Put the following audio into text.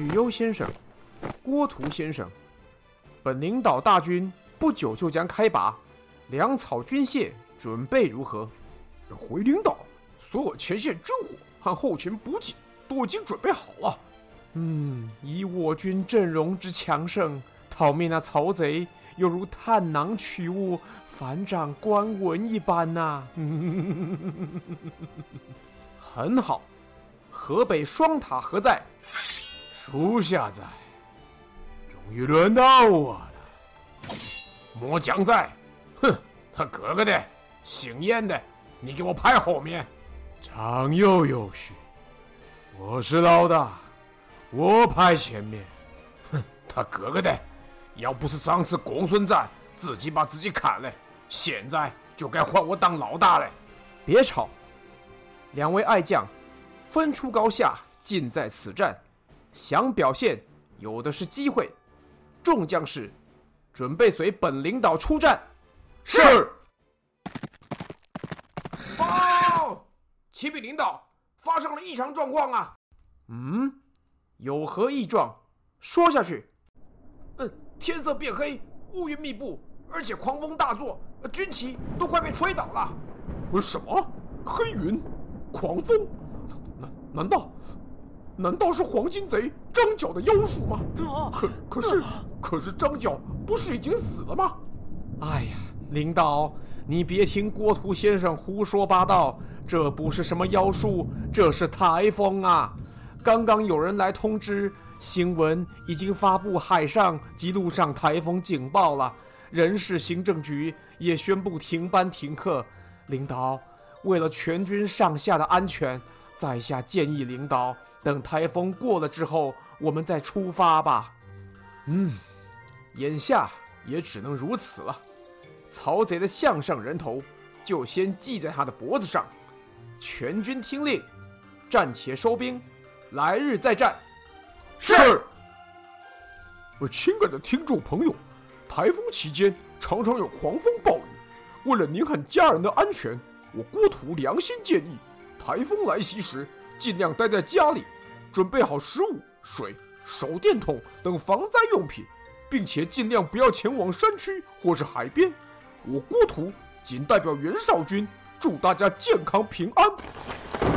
许攸先生，郭图先生，本领导大军不久就将开拔，粮草军械准备如何？回领导，所有前线军火和后勤补给都已经准备好了。嗯，以我军阵容之强盛，讨灭那曹贼犹如探囊取物、反掌观文一般呐、啊。很好，河北双塔何在？属下在，终于轮到我了。末将在，哼，他哥哥的，姓燕的，你给我排后面。长幼有序，我是老大，我排前面。哼，他哥哥的，要不是上次公孙瓒自己把自己砍了，现在就该换我当老大了。别吵，两位爱将，分出高下，尽在此战。想表现，有的是机会。众将士，准备随本领导出战。是。报，启禀领导，发生了异常状况啊！嗯，有何异状？说下去。嗯，天色变黑，乌云密布，而且狂风大作，军旗都快被吹倒了。什么？黑云？狂风？难难道？难道是黄金贼张角的妖术吗？可可是可是张角不是已经死了吗？哎呀，领导，你别听郭图先生胡说八道，这不是什么妖术，这是台风啊！刚刚有人来通知，新闻已经发布海上及陆上台风警报了，人事行政局也宣布停班停课。领导，为了全军上下的安全，在下建议领导。等台风过了之后，我们再出发吧。嗯，眼下也只能如此了。曹贼的项上人头，就先系在他的脖子上。全军听令，暂且收兵，来日再战。是。我亲爱的听众朋友，台风期间常常有狂风暴雨，为了您和家人的安全，我郭图良心建议，台风来袭时。尽量待在家里，准备好食物、水、手电筒等防灾用品，并且尽量不要前往山区或是海边。我郭图仅代表袁绍军，祝大家健康平安。